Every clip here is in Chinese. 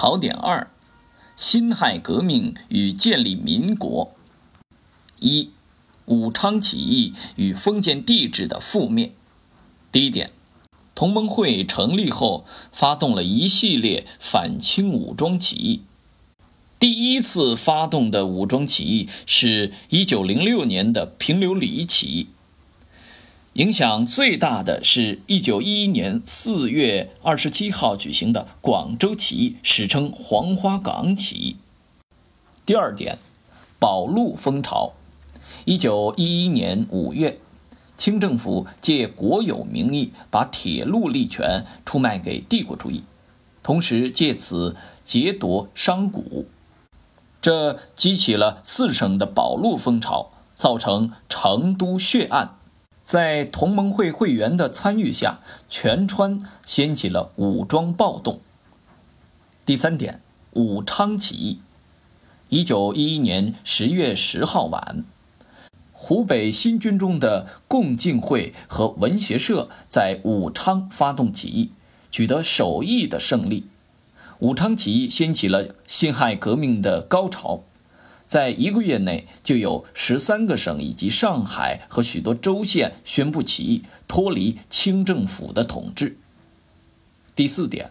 考点二：辛亥革命与建立民国。一、武昌起义与封建帝制的覆灭。第一点，同盟会成立后，发动了一系列反清武装起义。第一次发动的武装起义是一九零六年的平流里起义。影响最大的是一九一一年四月二十七号举行的广州起义，史称黄花岗起义。第二点，保路风潮。一九一一年五月，清政府借国有名义把铁路利权出卖给帝国主义，同时借此劫夺商贾，这激起了四省的保路风潮，造成成都血案。在同盟会会员的参与下，全川掀起了武装暴动。第三点，武昌起义。一九一一年十月十号晚，湖北新军中的共进会和文学社在武昌发动起义，取得首义的胜利。武昌起义掀起了辛亥革命的高潮。在一个月内，就有十三个省以及上海和许多州县宣布起义，脱离清政府的统治。第四点，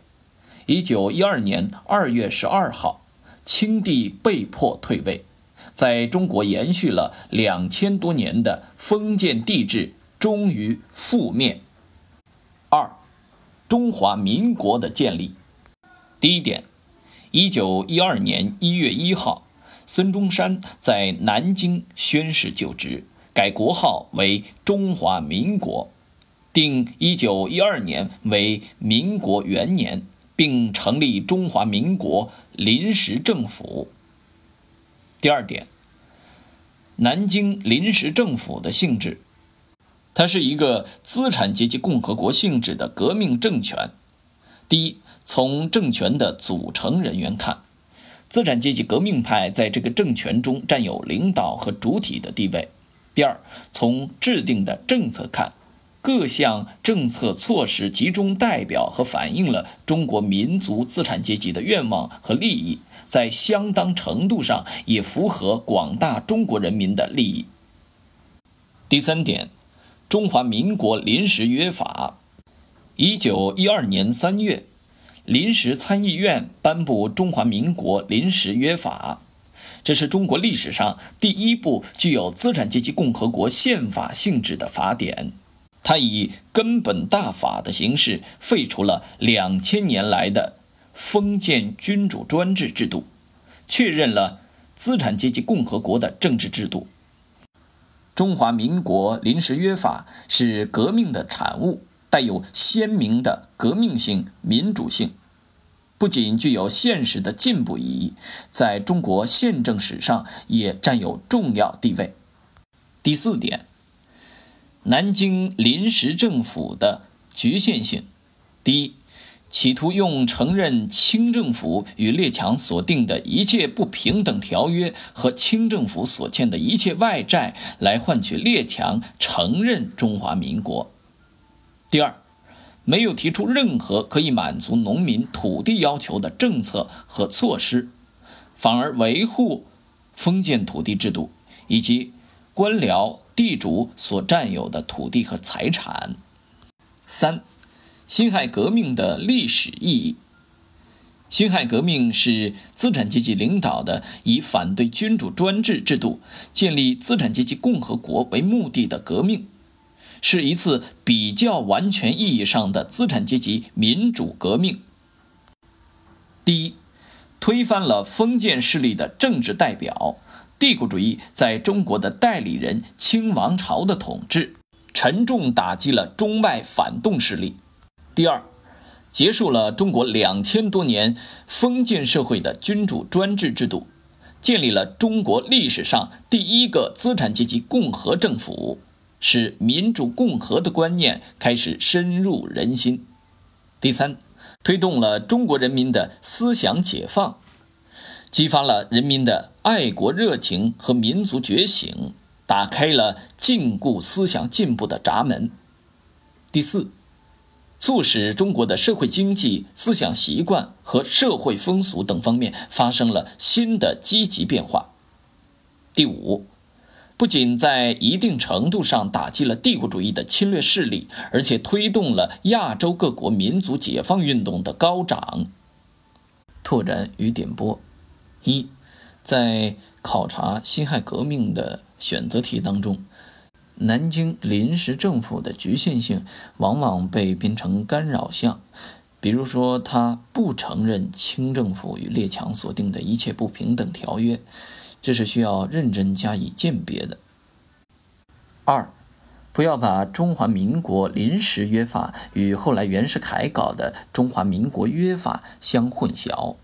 一九一二年二月十二号，清帝被迫退位，在中国延续了两千多年的封建帝制终于覆灭。二，中华民国的建立。第一点，一九一二年一月一号。孙中山在南京宣誓就职，改国号为中华民国，定一九一二年为民国元年，并成立中华民国临时政府。第二点，南京临时政府的性质，它是一个资产阶级共和国性质的革命政权。第一，从政权的组成人员看。资产阶级革命派在这个政权中占有领导和主体的地位。第二，从制定的政策看，各项政策措施集中代表和反映了中国民族资产阶级的愿望和利益，在相当程度上也符合广大中国人民的利益。第三点，《中华民国临时约法》，一九一二年三月。临时参议院颁布《中华民国临时约法》，这是中国历史上第一部具有资产阶级共和国宪法性质的法典。它以根本大法的形式废除了两千年来的封建君主专制制度，确认了资产阶级共和国的政治制度。《中华民国临时约法》是革命的产物。带有鲜明的革命性、民主性，不仅具有现实的进步意义，在中国宪政史上也占有重要地位。第四点，南京临时政府的局限性：第一，企图用承认清政府与列强所定的一切不平等条约和清政府所欠的一切外债，来换取列强承认中华民国。第二，没有提出任何可以满足农民土地要求的政策和措施，反而维护封建土地制度以及官僚地主所占有的土地和财产。三，辛亥革命的历史意义。辛亥革命是资产阶级领导的以反对君主专制制度、建立资产阶级共和国为目的的革命。是一次比较完全意义上的资产阶级民主革命。第一，推翻了封建势力的政治代表，帝国主义在中国的代理人清王朝的统治，沉重打击了中外反动势力。第二，结束了中国两千多年封建社会的君主专制制度，建立了中国历史上第一个资产阶级共和政府。使民主共和的观念开始深入人心。第三，推动了中国人民的思想解放，激发了人民的爱国热情和民族觉醒，打开了禁锢思想进步的闸门。第四，促使中国的社会经济、思想习惯和社会风俗等方面发生了新的积极变化。第五，不仅在一定程度上打击了帝国主义的侵略势力，而且推动了亚洲各国民族解放运动的高涨。拓展与点拨：一，在考察辛亥革命的选择题当中。南京临时政府的局限性往往被编成干扰项，比如说，他不承认清政府与列强所定的一切不平等条约，这是需要认真加以鉴别的。二，不要把中华民国临时约法与后来袁世凯搞的中华民国约法相混淆。